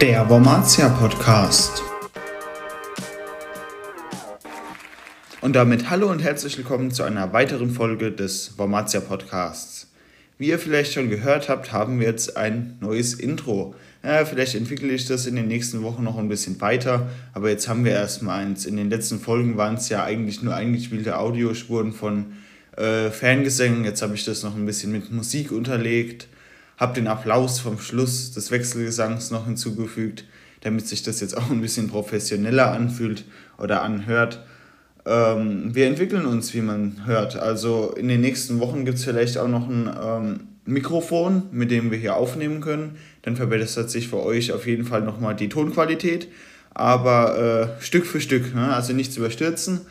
der Wormatia Podcast. Und damit hallo und herzlich willkommen zu einer weiteren Folge des Wormatia Podcasts. Wie ihr vielleicht schon gehört habt, haben wir jetzt ein neues Intro. Ja, vielleicht entwickle ich das in den nächsten Wochen noch ein bisschen weiter, aber jetzt haben wir erstmal eins. In den letzten Folgen waren es ja eigentlich nur eingespielte Audiospuren von äh, Fangesängen. Jetzt habe ich das noch ein bisschen mit Musik unterlegt habe den Applaus vom Schluss des Wechselgesangs noch hinzugefügt, damit sich das jetzt auch ein bisschen professioneller anfühlt oder anhört. Ähm, wir entwickeln uns, wie man hört. Also in den nächsten Wochen gibt es vielleicht auch noch ein ähm, Mikrofon, mit dem wir hier aufnehmen können. Dann verbessert sich für euch auf jeden Fall nochmal die Tonqualität. Aber äh, Stück für Stück, ne? also nichts überstürzen.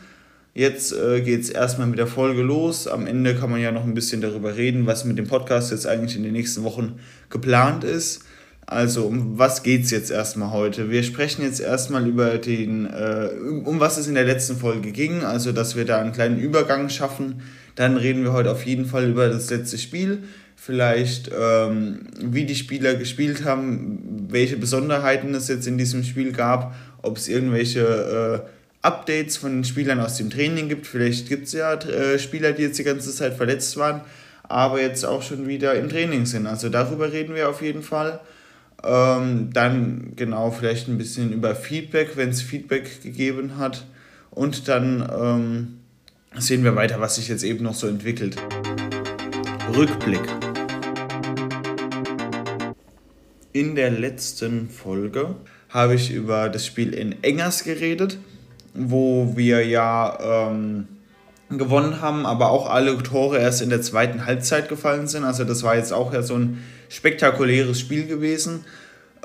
Jetzt äh, geht es erstmal mit der Folge los. Am Ende kann man ja noch ein bisschen darüber reden, was mit dem Podcast jetzt eigentlich in den nächsten Wochen geplant ist. Also um was geht es jetzt erstmal heute? Wir sprechen jetzt erstmal über den, äh, um was es in der letzten Folge ging, also dass wir da einen kleinen Übergang schaffen. Dann reden wir heute auf jeden Fall über das letzte Spiel, vielleicht ähm, wie die Spieler gespielt haben, welche Besonderheiten es jetzt in diesem Spiel gab, ob es irgendwelche äh, Updates von den Spielern aus dem Training gibt. Vielleicht gibt es ja äh, Spieler, die jetzt die ganze Zeit verletzt waren, aber jetzt auch schon wieder im Training sind. Also darüber reden wir auf jeden Fall. Ähm, dann genau vielleicht ein bisschen über Feedback, wenn es Feedback gegeben hat. Und dann ähm, sehen wir weiter, was sich jetzt eben noch so entwickelt. Rückblick. In der letzten Folge habe ich über das Spiel in Engers geredet wo wir ja ähm, gewonnen haben, aber auch alle Tore erst in der zweiten Halbzeit gefallen sind. Also das war jetzt auch ja so ein spektakuläres Spiel gewesen.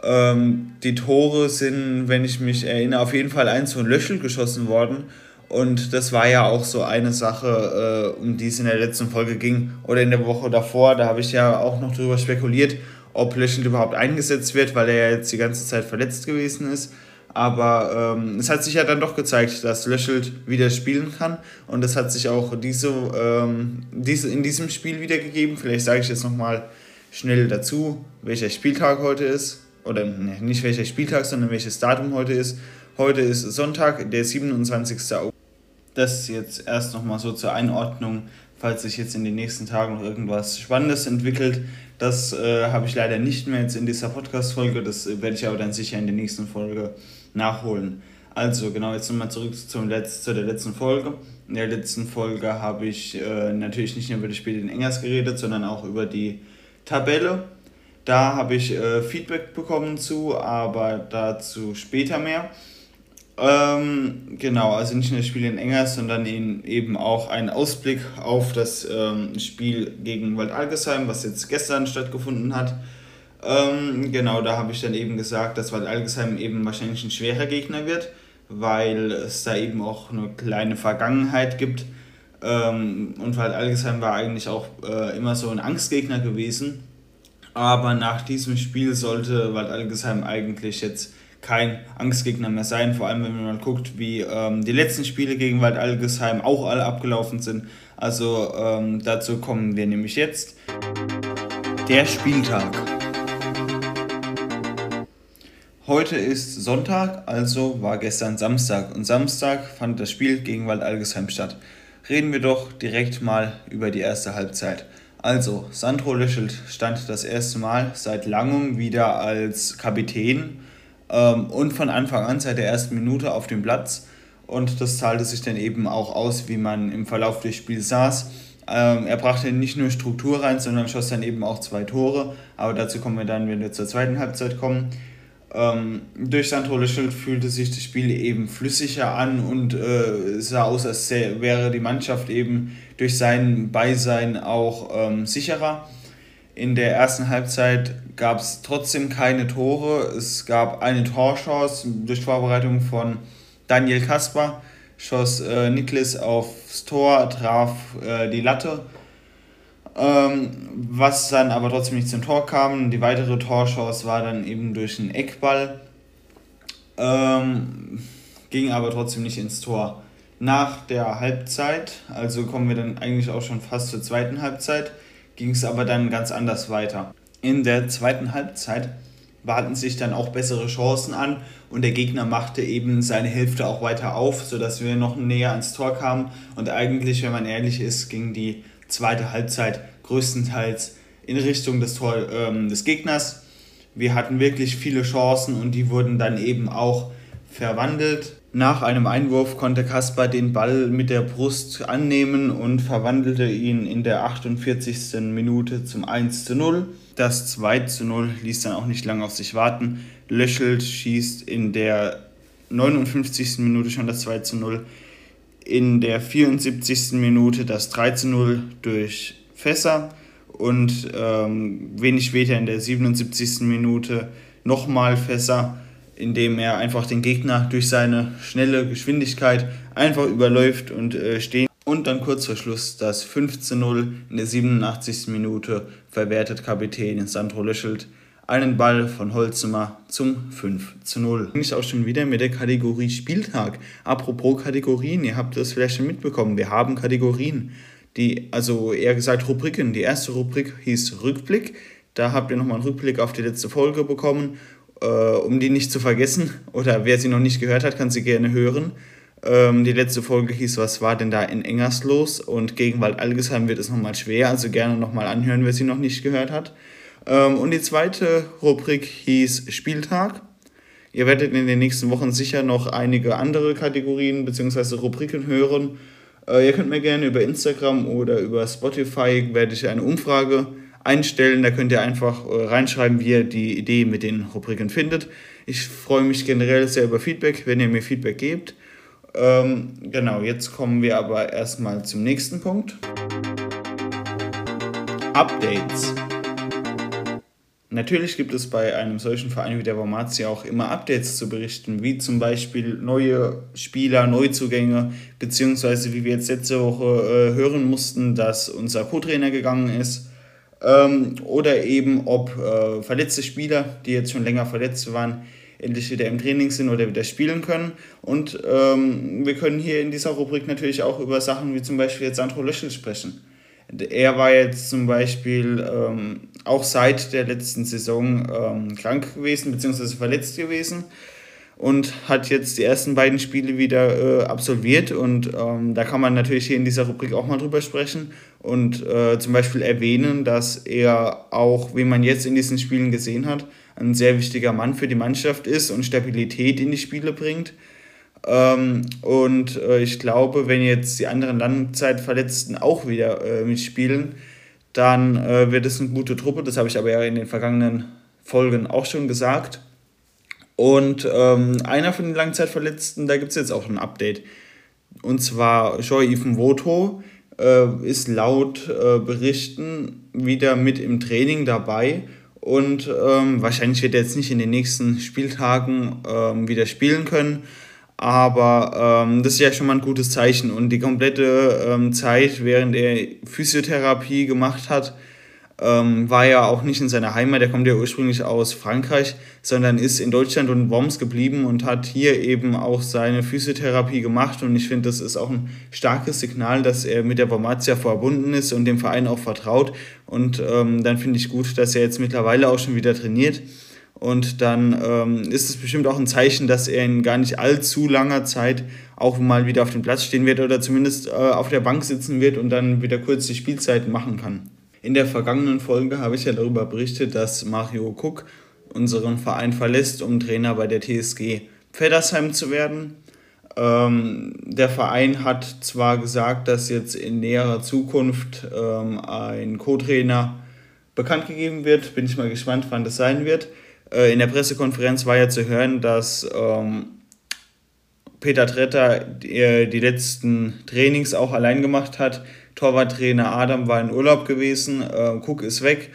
Ähm, die Tore sind, wenn ich mich erinnere, auf jeden Fall eins von Löschel geschossen worden. Und das war ja auch so eine Sache, äh, um die es in der letzten Folge ging oder in der Woche davor. Da habe ich ja auch noch darüber spekuliert, ob Löschel überhaupt eingesetzt wird, weil er ja jetzt die ganze Zeit verletzt gewesen ist. Aber ähm, es hat sich ja dann doch gezeigt, dass Löschelt wieder spielen kann. Und das hat sich auch diese, ähm, diese, in diesem Spiel wiedergegeben. Vielleicht sage ich jetzt nochmal schnell dazu, welcher Spieltag heute ist. Oder ne, nicht welcher Spieltag, sondern welches Datum heute ist. Heute ist Sonntag, der 27. August. Das jetzt erst nochmal so zur Einordnung, falls sich jetzt in den nächsten Tagen noch irgendwas Spannendes entwickelt. Das äh, habe ich leider nicht mehr jetzt in dieser Podcast-Folge. Das äh, werde ich aber dann sicher in der nächsten Folge nachholen. Also genau, jetzt nochmal zurück zum Letz-, zu der letzten Folge. In der letzten Folge habe ich äh, natürlich nicht nur über das Spiel in Engers geredet, sondern auch über die Tabelle. Da habe ich äh, Feedback bekommen zu, aber dazu später mehr. Ähm, genau, also nicht nur das Spiel in Engers, sondern eben auch ein Ausblick auf das ähm, Spiel gegen Waldalgesheim, was jetzt gestern stattgefunden hat. Ähm, genau, da habe ich dann eben gesagt, dass Wald Algesheim eben wahrscheinlich ein schwerer Gegner wird, weil es da eben auch eine kleine Vergangenheit gibt. Ähm, und Wald Algesheim war eigentlich auch äh, immer so ein Angstgegner gewesen. Aber nach diesem Spiel sollte Wald Algesheim eigentlich jetzt kein Angstgegner mehr sein. Vor allem, wenn man mal guckt, wie ähm, die letzten Spiele gegen Wald Algesheim auch alle abgelaufen sind. Also ähm, dazu kommen wir nämlich jetzt. Der Spieltag. Heute ist Sonntag, also war gestern Samstag und Samstag fand das Spiel gegen Waldalgesheim statt. Reden wir doch direkt mal über die erste Halbzeit. Also, Sandro Löschelt stand das erste Mal seit langem wieder als Kapitän ähm, und von Anfang an seit der ersten Minute auf dem Platz. Und das zahlte sich dann eben auch aus, wie man im Verlauf des Spiels saß. Ähm, er brachte nicht nur Struktur rein, sondern schoss dann eben auch zwei Tore. Aber dazu kommen wir dann, wenn wir zur zweiten Halbzeit kommen. Ähm, durch Sandro Löschelt fühlte sich das Spiel eben flüssiger an und äh, sah aus, als wäre die Mannschaft eben durch sein Beisein auch ähm, sicherer. In der ersten Halbzeit gab es trotzdem keine Tore. Es gab eine Torchance durch Vorbereitung von Daniel Kasper. Schoss äh, Niklas aufs Tor, traf äh, die Latte was dann aber trotzdem nicht zum Tor kam. Die weitere Torchance war dann eben durch einen Eckball. Ähm, ging aber trotzdem nicht ins Tor. Nach der Halbzeit, also kommen wir dann eigentlich auch schon fast zur zweiten Halbzeit, ging es aber dann ganz anders weiter. In der zweiten Halbzeit warten sich dann auch bessere Chancen an und der Gegner machte eben seine Hälfte auch weiter auf, sodass wir noch näher ans Tor kamen und eigentlich, wenn man ehrlich ist, ging die zweite Halbzeit größtenteils in Richtung des, Tor, ähm, des Gegners. Wir hatten wirklich viele Chancen und die wurden dann eben auch verwandelt. Nach einem Einwurf konnte Kaspar den Ball mit der Brust annehmen und verwandelte ihn in der 48. Minute zum 1 zu 0. Das 2 zu 0 ließ dann auch nicht lange auf sich warten. Löschelt schießt in der 59. Minute schon das 2 zu 0. In der 74. Minute das 3 zu 0 durch Fässer und ähm, wenig später in der 77. Minute nochmal Fässer indem er einfach den Gegner durch seine schnelle Geschwindigkeit einfach überläuft und äh, stehen. Und dann kurz vor Schluss das 15-0 in der 87. Minute verwertet Kapitän Sandro Löschelt einen Ball von Holzimmer zum 5 zu 0. Bin ich auch schon wieder mit der Kategorie Spieltag. Apropos Kategorien, ihr habt das vielleicht schon mitbekommen, wir haben Kategorien. Die, also eher gesagt Rubriken. Die erste Rubrik hieß Rückblick. Da habt ihr nochmal einen Rückblick auf die letzte Folge bekommen äh, um die nicht zu vergessen, oder wer sie noch nicht gehört hat, kann sie gerne hören. Ähm, die letzte Folge hieß, was war denn da in Engers los? Und gegen Wald Algesheim wird es nochmal schwer, also gerne nochmal anhören, wer sie noch nicht gehört hat. Ähm, und die zweite Rubrik hieß Spieltag. Ihr werdet in den nächsten Wochen sicher noch einige andere Kategorien bzw. Rubriken hören. Äh, ihr könnt mir gerne über Instagram oder über Spotify werde ich eine Umfrage einstellen. Da könnt ihr einfach äh, reinschreiben, wie ihr die Idee mit den Rubriken findet. Ich freue mich generell sehr über Feedback, wenn ihr mir Feedback gebt. Ähm, genau, jetzt kommen wir aber erstmal zum nächsten Punkt. Updates. Natürlich gibt es bei einem solchen Verein wie der Wormatia auch immer Updates zu berichten, wie zum Beispiel neue Spieler, Neuzugänge, beziehungsweise wie wir jetzt letzte Woche äh, hören mussten, dass unser Co-Trainer gegangen ist ähm, oder eben ob äh, verletzte Spieler, die jetzt schon länger verletzt waren, endlich wieder im Training sind oder wieder spielen können. Und ähm, wir können hier in dieser Rubrik natürlich auch über Sachen wie zum Beispiel jetzt Sandro Löschel sprechen. Er war jetzt zum Beispiel ähm, auch seit der letzten Saison ähm, krank gewesen bzw. verletzt gewesen und hat jetzt die ersten beiden Spiele wieder äh, absolviert. Und ähm, da kann man natürlich hier in dieser Rubrik auch mal drüber sprechen und äh, zum Beispiel erwähnen, dass er auch, wie man jetzt in diesen Spielen gesehen hat, ein sehr wichtiger Mann für die Mannschaft ist und Stabilität in die Spiele bringt. Ähm, und äh, ich glaube, wenn jetzt die anderen Langzeitverletzten auch wieder äh, mitspielen, dann äh, wird es eine gute Truppe. Das habe ich aber ja in den vergangenen Folgen auch schon gesagt. Und ähm, einer von den Langzeitverletzten, da gibt es jetzt auch ein Update. Und zwar Joy Ivan Voto äh, ist laut äh, Berichten wieder mit im Training dabei. Und ähm, wahrscheinlich wird er jetzt nicht in den nächsten Spieltagen ähm, wieder spielen können. Aber ähm, das ist ja schon mal ein gutes Zeichen. Und die komplette ähm, Zeit, während er Physiotherapie gemacht hat, ähm, war ja auch nicht in seiner Heimat, der kommt ja ursprünglich aus Frankreich, sondern ist in Deutschland und Worms geblieben und hat hier eben auch seine Physiotherapie gemacht. Und ich finde, das ist auch ein starkes Signal, dass er mit der Wormatia verbunden ist und dem Verein auch vertraut. Und ähm, dann finde ich gut, dass er jetzt mittlerweile auch schon wieder trainiert. Und dann ähm, ist es bestimmt auch ein Zeichen, dass er in gar nicht allzu langer Zeit auch mal wieder auf dem Platz stehen wird oder zumindest äh, auf der Bank sitzen wird und dann wieder kurz die Spielzeiten machen kann. In der vergangenen Folge habe ich ja darüber berichtet, dass Mario Cook unseren Verein verlässt, um Trainer bei der TSG Pfeddersheim zu werden. Ähm, der Verein hat zwar gesagt, dass jetzt in näherer Zukunft ähm, ein Co-Trainer bekannt gegeben wird, bin ich mal gespannt, wann das sein wird. Äh, in der Pressekonferenz war ja zu hören, dass ähm, Peter Tretter die, die letzten Trainings auch allein gemacht hat Torwarttrainer Adam war in Urlaub gewesen, äh, Cook ist weg.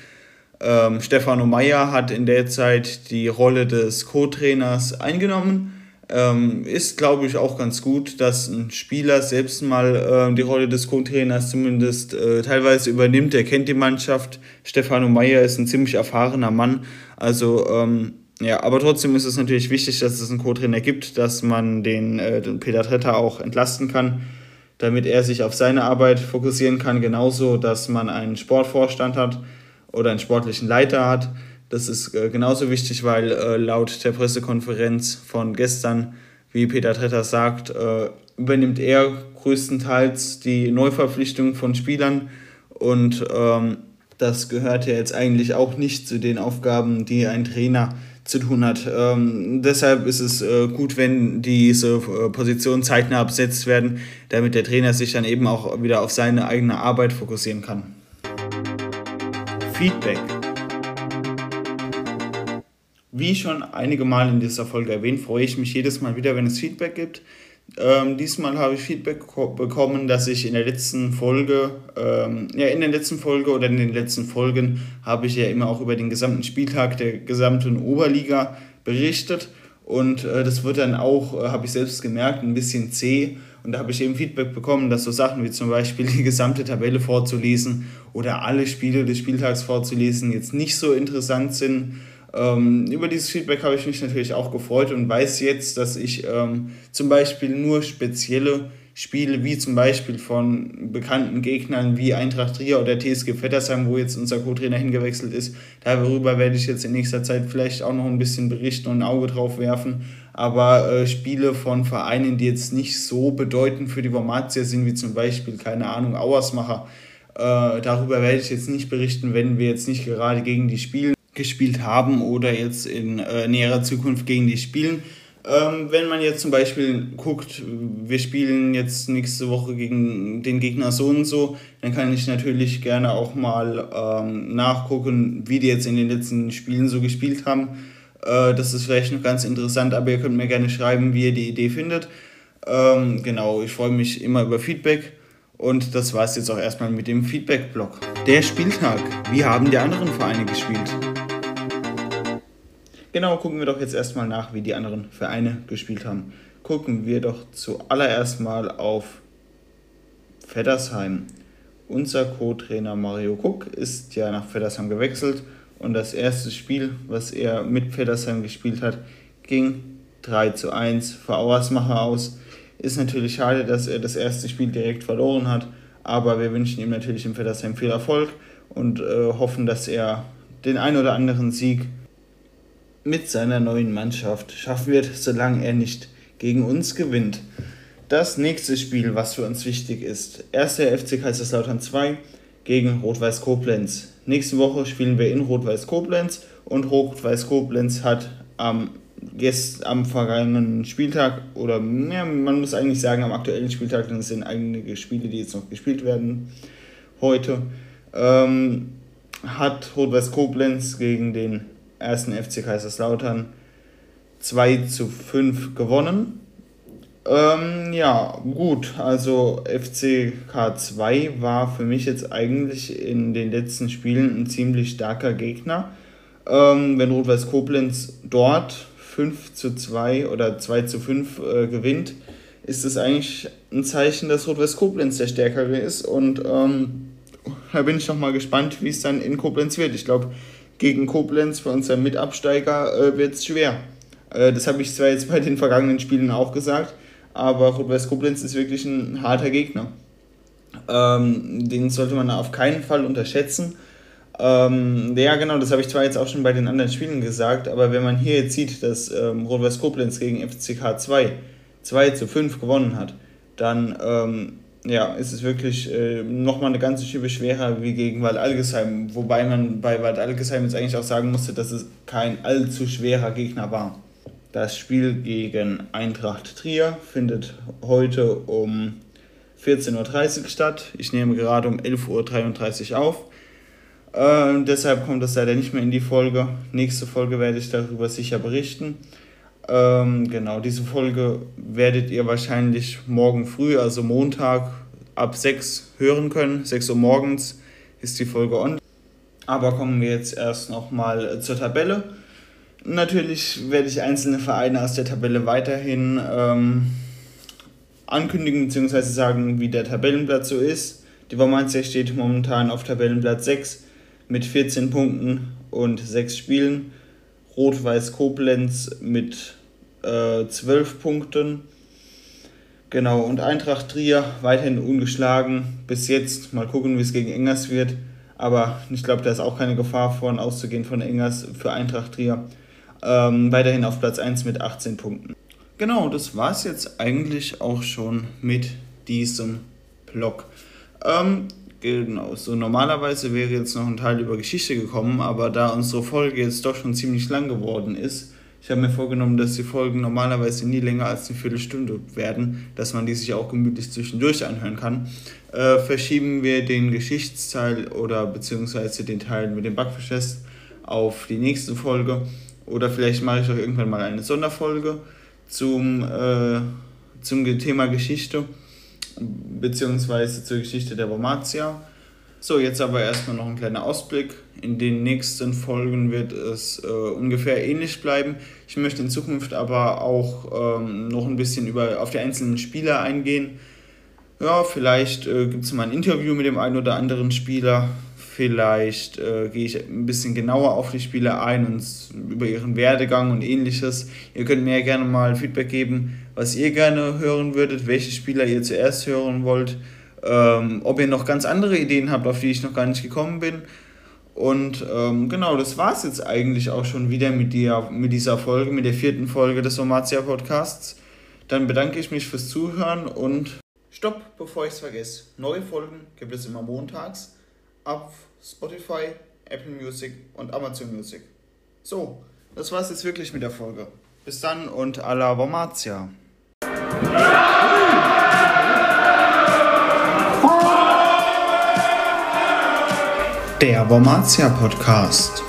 Ähm, Stefano Meyer hat in der Zeit die Rolle des Co-Trainers eingenommen. Ähm, ist, glaube ich, auch ganz gut, dass ein Spieler selbst mal äh, die Rolle des Co-Trainers zumindest äh, teilweise übernimmt. Er kennt die Mannschaft. Stefano Meyer ist ein ziemlich erfahrener Mann. Also, ähm, ja, aber trotzdem ist es natürlich wichtig, dass es einen Co-Trainer gibt, dass man den, äh, den Peter Tretter auch entlasten kann damit er sich auf seine Arbeit fokussieren kann. Genauso, dass man einen Sportvorstand hat oder einen sportlichen Leiter hat, Das ist äh, genauso wichtig, weil äh, laut der Pressekonferenz von gestern, wie Peter Tretter sagt, äh, übernimmt er größtenteils die Neuverpflichtung von Spielern und ähm, das gehört ja jetzt eigentlich auch nicht zu den Aufgaben, die ein Trainer zu tun hat. Ähm, deshalb ist es äh, gut, wenn diese äh, Positionen zeitnah besetzt werden, damit der Trainer sich dann eben auch wieder auf seine eigene Arbeit fokussieren kann. Feedback. Wie schon einige Mal in dieser Folge erwähnt, freue ich mich jedes Mal wieder, wenn es Feedback gibt. Ähm, diesmal habe ich Feedback bekommen, dass ich in der letzten Folge, ähm, ja, in der letzten Folge oder in den letzten Folgen habe ich ja immer auch über den gesamten Spieltag der gesamten Oberliga berichtet. Und äh, das wird dann auch, äh, habe ich selbst gemerkt, ein bisschen zäh. Und da habe ich eben Feedback bekommen, dass so Sachen wie zum Beispiel die gesamte Tabelle vorzulesen oder alle Spiele des Spieltags vorzulesen jetzt nicht so interessant sind ähm, über dieses Feedback habe ich mich natürlich auch gefreut und weiß jetzt, dass ich ähm, zum Beispiel nur spezielle Spiele, wie zum Beispiel von bekannten Gegnern wie Eintracht Trier oder TSG Vettersheim, wo jetzt unser Co-Trainer hingewechselt ist, darüber werde ich jetzt in nächster Zeit vielleicht auch noch ein bisschen berichten und ein Auge drauf werfen. Aber äh, Spiele von Vereinen, die jetzt nicht so bedeutend für die Wormatia sind, wie zum Beispiel, keine Ahnung, Auersmacher, äh, darüber werde ich jetzt nicht berichten, wenn wir jetzt nicht gerade gegen die spielen gespielt haben oder jetzt in äh, näherer Zukunft gegen die spielen. Ähm, wenn man jetzt zum Beispiel guckt, wir spielen jetzt nächste Woche gegen den Gegner so und so, dann kann ich natürlich gerne auch mal ähm, nachgucken, wie die jetzt in den letzten Spielen so gespielt haben. Äh, das ist vielleicht noch ganz interessant, aber ihr könnt mir gerne schreiben, wie ihr die Idee findet. Ähm, genau, ich freue mich immer über Feedback. Und das war es jetzt auch erstmal mit dem Feedback-Blog. Der Spieltag. Wie haben die anderen Vereine gespielt? Genau, gucken wir doch jetzt erstmal nach, wie die anderen Vereine gespielt haben. Gucken wir doch zuallererst mal auf Feddersheim. Unser Co-Trainer Mario Cook ist ja nach Feddersheim gewechselt und das erste Spiel, was er mit Feddersheim gespielt hat, ging 3 zu 1 für Auersmacher aus. Ist natürlich schade, dass er das erste Spiel direkt verloren hat, aber wir wünschen ihm natürlich im Feddersheim viel Erfolg und äh, hoffen, dass er den ein oder anderen Sieg mit seiner neuen Mannschaft schaffen wird, solange er nicht gegen uns gewinnt. Das nächste Spiel, was für uns wichtig ist, 1. FC Kaiserslautern 2 gegen Rot-Weiß Koblenz. Nächste Woche spielen wir in Rot-Weiß Koblenz und Rot-Weiß Koblenz hat am, gest, am vergangenen Spieltag oder ja, man muss eigentlich sagen am aktuellen Spieltag, denn es sind einige Spiele, die jetzt noch gespielt werden heute, ähm, hat Rot-Weiß Koblenz gegen den ersten FC Kaiserslautern 2 zu 5 gewonnen. Ähm, ja, gut, also FCK 2 war für mich jetzt eigentlich in den letzten Spielen ein ziemlich starker Gegner. Ähm, wenn Rot-Weiß Koblenz dort 5 zu 2 oder 2 zu 5 äh, gewinnt, ist es eigentlich ein Zeichen, dass Rot-Weiß Koblenz der Stärkere ist. Und ähm, da bin ich noch mal gespannt, wie es dann in Koblenz wird. Ich glaube, gegen Koblenz, für unseren Mitabsteiger, äh, wird es schwer. Äh, das habe ich zwar jetzt bei den vergangenen Spielen auch gesagt, aber Rot-Weiß Koblenz ist wirklich ein harter Gegner. Ähm, den sollte man auf keinen Fall unterschätzen. Ähm, ja, genau, das habe ich zwar jetzt auch schon bei den anderen Spielen gesagt, aber wenn man hier jetzt sieht, dass ähm, Rot-Weiß Koblenz gegen FCK 2 2 zu 5 gewonnen hat, dann ähm, ja, ist es wirklich äh, nochmal eine ganze Schiebe schwerer wie gegen Wald Algesheim. Wobei man bei Wald Algesheim jetzt eigentlich auch sagen musste, dass es kein allzu schwerer Gegner war. Das Spiel gegen Eintracht Trier findet heute um 14.30 Uhr statt. Ich nehme gerade um 11.33 Uhr auf. Äh, deshalb kommt das leider nicht mehr in die Folge. Nächste Folge werde ich darüber sicher berichten. Ähm, genau, diese Folge werdet ihr wahrscheinlich morgen früh, also Montag ab 6 hören können. 6 Uhr morgens ist die Folge on. Aber kommen wir jetzt erst nochmal zur Tabelle. Natürlich werde ich einzelne Vereine aus der Tabelle weiterhin ähm, ankündigen bzw. sagen, wie der Tabellenplatz so ist. Die Wormantia steht momentan auf Tabellenplatz 6 mit 14 Punkten und 6 Spielen. Rot-Weiß Koblenz mit äh, 12 Punkten. Genau, und Eintracht Trier weiterhin ungeschlagen. Bis jetzt, mal gucken, wie es gegen Engers wird. aber ich glaube, da ist auch keine Gefahr von auszugehen von Engers für Eintracht Trier. Ähm, weiterhin auf Platz 1 mit 18 Punkten. Genau, das war es jetzt eigentlich auch schon mit diesem Blog. Ähm, genau, so normalerweise wäre jetzt noch ein Teil über Geschichte gekommen, aber da unsere Folge jetzt doch schon ziemlich lang geworden ist, ich habe mir vorgenommen, dass die Folgen normalerweise nie länger als eine Viertelstunde werden, dass man die sich auch gemütlich zwischendurch anhören kann. Äh, verschieben wir den Geschichtsteil oder beziehungsweise den Teil mit dem Backfischfest auf die nächste Folge. Oder vielleicht mache ich auch irgendwann mal eine Sonderfolge zum, äh, zum Thema Geschichte, beziehungsweise zur Geschichte der Romatia. So, jetzt aber erstmal noch ein kleiner Ausblick. In den nächsten Folgen wird es äh, ungefähr ähnlich bleiben. Ich möchte in Zukunft aber auch ähm, noch ein bisschen über, auf die einzelnen Spieler eingehen. Ja, vielleicht äh, gibt es mal ein Interview mit dem einen oder anderen Spieler. Vielleicht äh, gehe ich ein bisschen genauer auf die Spieler ein und über ihren Werdegang und ähnliches. Ihr könnt mir ja gerne mal Feedback geben, was ihr gerne hören würdet, welche Spieler ihr zuerst hören wollt ähm, ob ihr noch ganz andere Ideen habt, auf die ich noch gar nicht gekommen bin. Und ähm, genau, das war es jetzt eigentlich auch schon wieder mit, dir, mit dieser Folge, mit der vierten Folge des Somatia Podcasts. Dann bedanke ich mich fürs Zuhören und stopp, bevor ich es vergesse. Neue Folgen gibt es immer montags auf Spotify, Apple Music und Amazon Music. So, das war es jetzt wirklich mit der Folge. Bis dann und alla Vomatia. Der Wormatia Podcast.